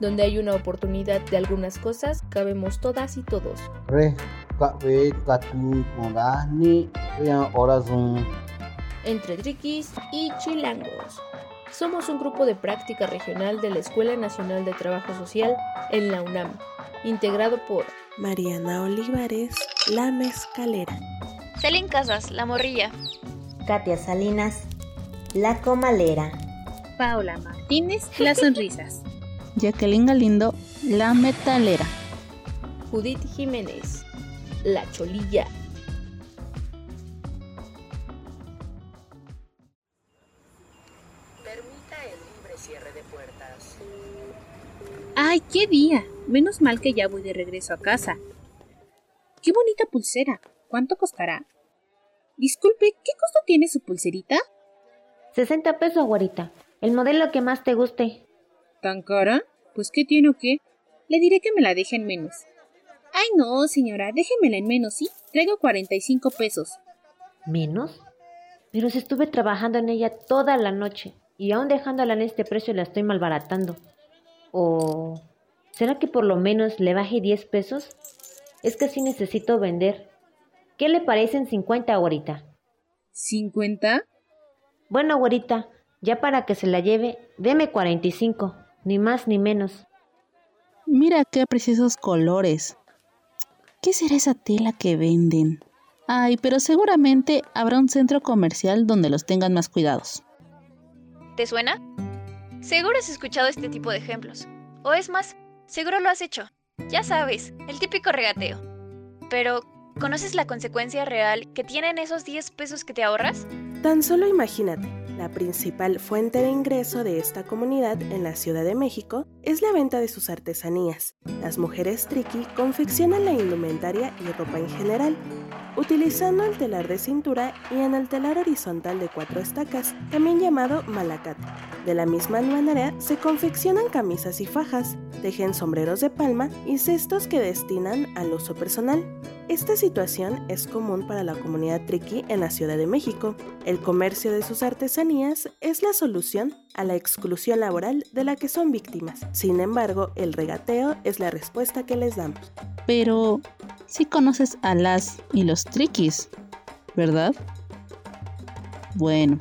Donde hay una oportunidad de algunas cosas, cabemos todas y todos. Entre triquis y chilangos. Somos un grupo de práctica regional de la Escuela Nacional de Trabajo Social en la UNAM, integrado por Mariana Olivares, La Mezcalera. Celín Casas, La Morrilla. Katia Salinas, La Comalera. Paula Martínez, Las Sonrisas. Jacqueline Galindo, La Metalera. Judith Jiménez, La Cholilla. Permita el libre cierre de puertas. ¡Ay, qué día! Menos mal que ya voy de regreso a casa. ¡Qué bonita pulsera! ¿Cuánto costará? Disculpe, ¿qué costo tiene su pulserita? 60 pesos, guarita. El modelo que más te guste. ¿Tan cara? Pues ¿qué tiene o qué? Le diré que me la deje en menos. Ay, no, señora, déjemela en menos, ¿sí? Traigo 45 pesos. ¿Menos? Pero si estuve trabajando en ella toda la noche y aún dejándola en este precio la estoy malbaratando. ¿O será que por lo menos le baje 10 pesos? Es que sí necesito vender. ¿Qué le parecen 50, güerita? ¿50? Bueno, güerita, ya para que se la lleve, deme 45, ni más ni menos. Mira qué preciosos colores. ¿Qué será esa tela que venden? Ay, pero seguramente habrá un centro comercial donde los tengan más cuidados. ¿Te suena? Seguro has escuchado este tipo de ejemplos. O es más, seguro lo has hecho. Ya sabes, el típico regateo. Pero, ¿conoces la consecuencia real que tienen esos 10 pesos que te ahorras? Tan solo imagínate, la principal fuente de ingreso de esta comunidad en la Ciudad de México es la venta de sus artesanías. Las mujeres triqui confeccionan la indumentaria y ropa en general, utilizando el telar de cintura y en el telar horizontal de cuatro estacas, también llamado malacate. De la misma manera, se confeccionan camisas y fajas, tejen sombreros de palma y cestos que destinan al uso personal. Esta situación es común para la comunidad triqui en la Ciudad de México. El comercio de sus artesanías es la solución a la exclusión laboral de la que son víctimas. Sin embargo, el regateo es la respuesta que les damos. Pero sí conoces a las y los triquis, ¿verdad? Bueno,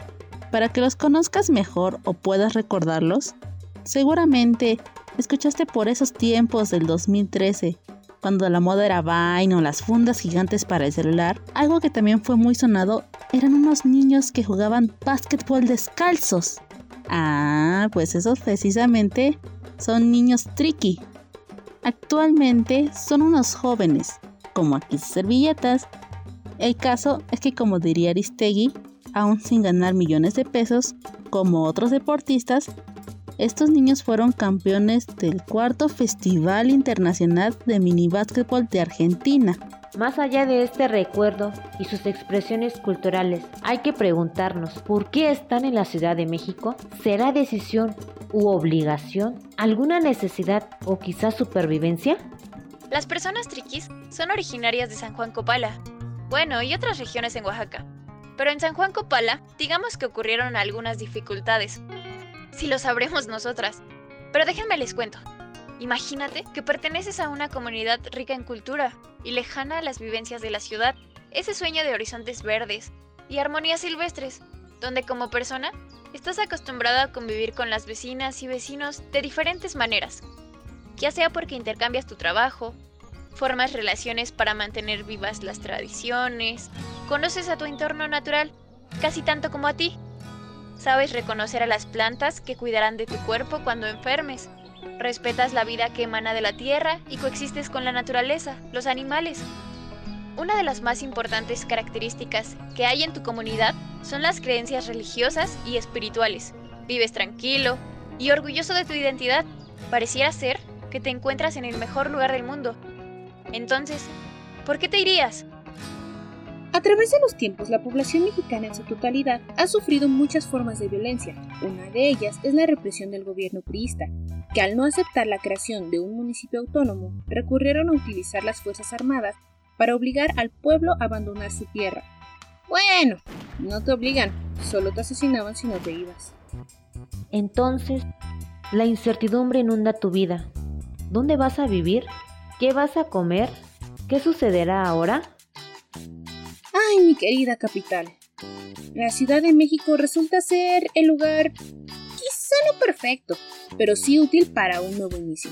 para que los conozcas mejor o puedas recordarlos, seguramente escuchaste por esos tiempos del 2013, cuando la moda era Vine o las fundas gigantes para el celular, algo que también fue muy sonado eran unos niños que jugaban básquetbol descalzos. Ah, pues esos precisamente son niños tricky. Actualmente son unos jóvenes, como aquí servilletas. El caso es que como diría Aristegui, aún sin ganar millones de pesos, como otros deportistas, estos niños fueron campeones del cuarto Festival Internacional de Mini Básquetbol de Argentina. Más allá de este recuerdo y sus expresiones culturales, hay que preguntarnos, ¿por qué están en la Ciudad de México? ¿Será decisión u obligación? ¿Alguna necesidad o quizás supervivencia? Las personas triquis son originarias de San Juan Copala, bueno, y otras regiones en Oaxaca. Pero en San Juan Copala, digamos que ocurrieron algunas dificultades. Si lo sabremos nosotras. Pero déjenme les cuento. Imagínate que perteneces a una comunidad rica en cultura y lejana a las vivencias de la ciudad, ese sueño de horizontes verdes y armonías silvestres, donde como persona estás acostumbrada a convivir con las vecinas y vecinos de diferentes maneras, ya sea porque intercambias tu trabajo, formas relaciones para mantener vivas las tradiciones, conoces a tu entorno natural casi tanto como a ti, sabes reconocer a las plantas que cuidarán de tu cuerpo cuando enfermes, respetas la vida que emana de la tierra y coexistes con la naturaleza, los animales. Una de las más importantes características que hay en tu comunidad son las creencias religiosas y espirituales. Vives tranquilo y orgulloso de tu identidad. Pareciera ser que te encuentras en el mejor lugar del mundo. Entonces, ¿por qué te irías? A través de los tiempos, la población mexicana en su totalidad ha sufrido muchas formas de violencia. Una de ellas es la represión del gobierno priista, que al no aceptar la creación de un municipio autónomo, recurrieron a utilizar las Fuerzas Armadas para obligar al pueblo a abandonar su tierra. Bueno, no te obligan, solo te asesinaban si no te ibas. Entonces, la incertidumbre inunda tu vida. ¿Dónde vas a vivir? ¿Qué vas a comer? ¿Qué sucederá ahora? Ay, mi querida capital. La Ciudad de México resulta ser el lugar quizá no perfecto, pero sí útil para un nuevo inicio.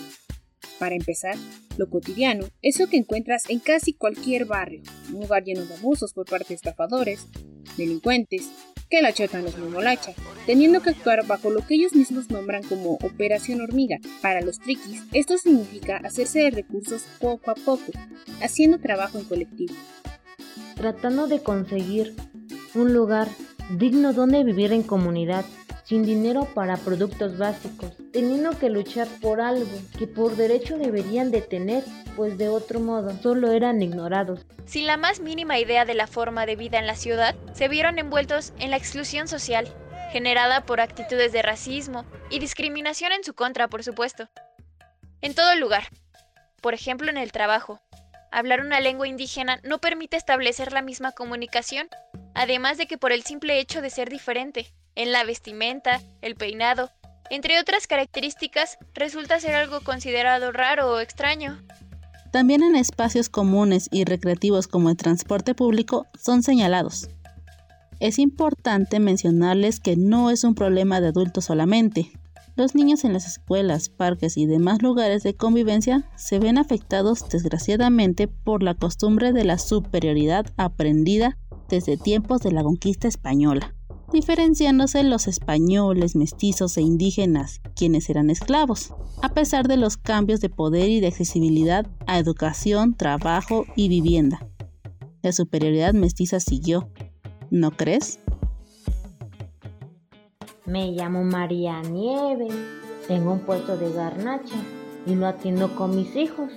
Para empezar, lo cotidiano es lo que encuentras en casi cualquier barrio, un lugar lleno de abusos por parte de estafadores, delincuentes, que la chetan los momolacha, teniendo que actuar bajo lo que ellos mismos nombran como operación hormiga. Para los triquis, esto significa hacerse de recursos poco a poco, haciendo trabajo en colectivo. Tratando de conseguir un lugar digno donde vivir en comunidad, sin dinero para productos básicos, teniendo que luchar por algo que por derecho deberían de tener, pues de otro modo solo eran ignorados. Sin la más mínima idea de la forma de vida en la ciudad, se vieron envueltos en la exclusión social, generada por actitudes de racismo y discriminación en su contra, por supuesto. En todo lugar, por ejemplo en el trabajo, hablar una lengua indígena no permite establecer la misma comunicación, además de que por el simple hecho de ser diferente, en la vestimenta, el peinado, entre otras características, resulta ser algo considerado raro o extraño. También en espacios comunes y recreativos como el transporte público son señalados. Es importante mencionarles que no es un problema de adultos solamente. Los niños en las escuelas, parques y demás lugares de convivencia se ven afectados desgraciadamente por la costumbre de la superioridad aprendida desde tiempos de la conquista española diferenciándose los españoles, mestizos e indígenas, quienes eran esclavos, a pesar de los cambios de poder y de accesibilidad a educación, trabajo y vivienda. La superioridad mestiza siguió, ¿no crees? Me llamo María Nieve, tengo un puesto de garnacha y lo atiendo con mis hijos.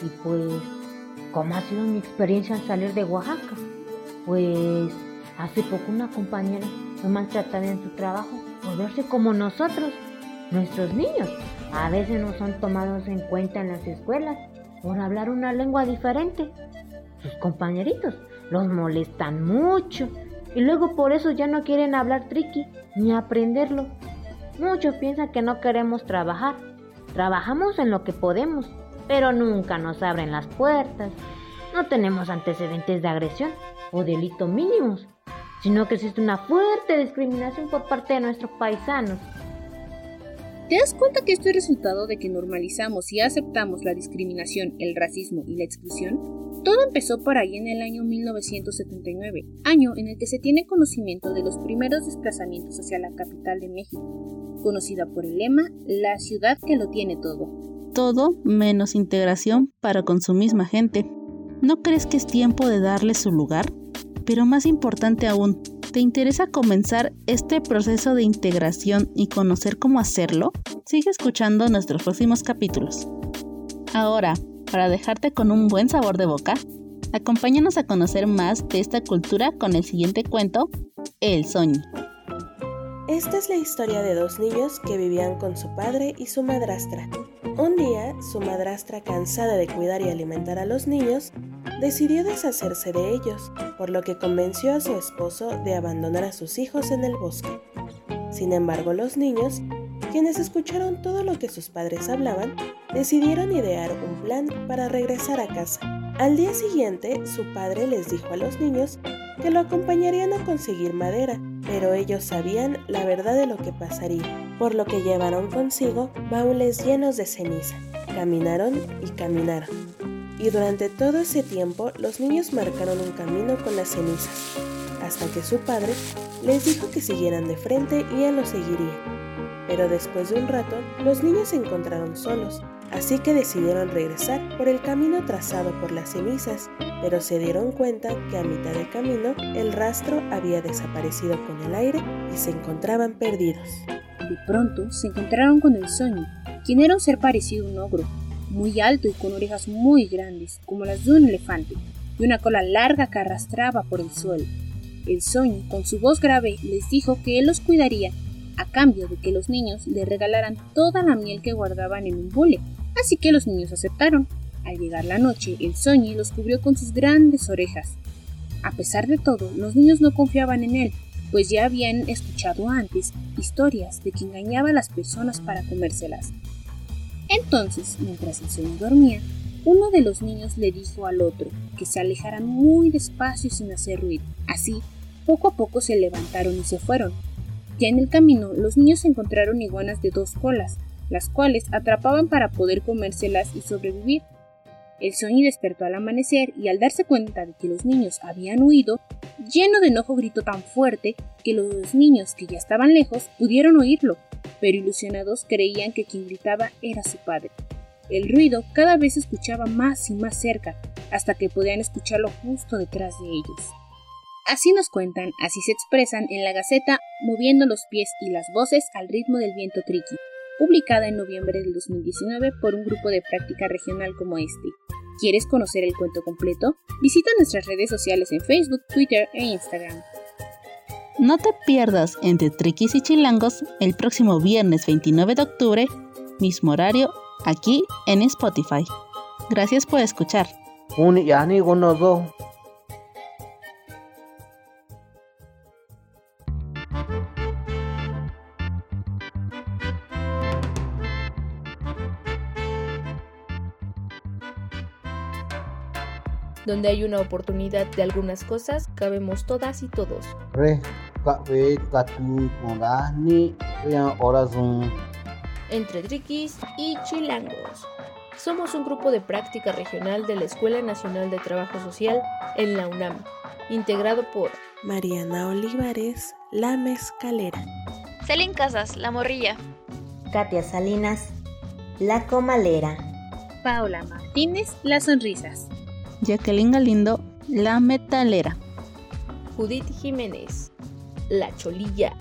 Y pues, ¿cómo ha sido mi experiencia al salir de Oaxaca? Pues hace poco una compañera no maltratan en su trabajo por verse como nosotros, nuestros niños. A veces no son tomados en cuenta en las escuelas por hablar una lengua diferente. Sus compañeritos los molestan mucho y luego por eso ya no quieren hablar triqui ni aprenderlo. Muchos piensan que no queremos trabajar. Trabajamos en lo que podemos, pero nunca nos abren las puertas. No tenemos antecedentes de agresión o delito mínimos sino que existe una fuerte discriminación por parte de nuestros paisanos. ¿Te das cuenta que esto es resultado de que normalizamos y aceptamos la discriminación, el racismo y la exclusión? Todo empezó por ahí en el año 1979, año en el que se tiene conocimiento de los primeros desplazamientos hacia la capital de México, conocida por el lema La ciudad que lo tiene todo. Todo menos integración para con su misma gente. ¿No crees que es tiempo de darle su lugar? Pero más importante aún, ¿te interesa comenzar este proceso de integración y conocer cómo hacerlo? Sigue escuchando nuestros próximos capítulos. Ahora, para dejarte con un buen sabor de boca, acompáñanos a conocer más de esta cultura con el siguiente cuento, El Soño. Esta es la historia de dos niños que vivían con su padre y su madrastra. Un día, su madrastra, cansada de cuidar y alimentar a los niños, decidió deshacerse de ellos, por lo que convenció a su esposo de abandonar a sus hijos en el bosque. Sin embargo, los niños, quienes escucharon todo lo que sus padres hablaban, decidieron idear un plan para regresar a casa. Al día siguiente, su padre les dijo a los niños que lo acompañarían a conseguir madera, pero ellos sabían la verdad de lo que pasaría, por lo que llevaron consigo baúles llenos de ceniza. Caminaron y caminaron y durante todo ese tiempo los niños marcaron un camino con las cenizas, hasta que su padre les dijo que siguieran de frente y él los seguiría. Pero después de un rato, los niños se encontraron solos, así que decidieron regresar por el camino trazado por las cenizas, pero se dieron cuenta que a mitad de camino el rastro había desaparecido con el aire y se encontraban perdidos. De pronto se encontraron con el sueño, quien era un ser parecido a un ogro, muy alto y con orejas muy grandes, como las de un elefante, y una cola larga que arrastraba por el suelo. El sueño, con su voz grave, les dijo que él los cuidaría a cambio de que los niños le regalaran toda la miel que guardaban en un bule. Así que los niños aceptaron. Al llegar la noche, el Soñi los cubrió con sus grandes orejas. A pesar de todo, los niños no confiaban en él, pues ya habían escuchado antes historias de que engañaba a las personas para comérselas. Entonces, mientras el Soñi dormía, uno de los niños le dijo al otro que se alejaran muy despacio sin hacer ruido. Así, poco a poco se levantaron y se fueron. Ya en el camino, los niños encontraron iguanas de dos colas, las cuales atrapaban para poder comérselas y sobrevivir. El Sony despertó al amanecer y al darse cuenta de que los niños habían huido, lleno de enojo gritó tan fuerte que los niños que ya estaban lejos pudieron oírlo, pero ilusionados creían que quien gritaba era su padre. El ruido cada vez se escuchaba más y más cerca, hasta que podían escucharlo justo detrás de ellos. Así nos cuentan, así se expresan en la Gaceta, moviendo los pies y las voces al ritmo del viento triqui publicada en noviembre del 2019 por un grupo de práctica regional como este. ¿Quieres conocer el cuento completo? Visita nuestras redes sociales en Facebook, Twitter e Instagram. No te pierdas entre Triquis y Chilangos el próximo viernes 29 de octubre, mismo horario, aquí en Spotify. Gracias por escuchar. Donde hay una oportunidad de algunas cosas, cabemos todas y todos. Entre triquis y chilangos. Somos un grupo de práctica regional de la Escuela Nacional de Trabajo Social en la UNAM, integrado por Mariana Olivares, La Mezcalera. Celín Casas, La Morrilla. Katia Salinas, La Comalera. Paula Martínez, Las Sonrisas. Jacqueline Galindo, La Metalera. Judith Jiménez, La Cholilla.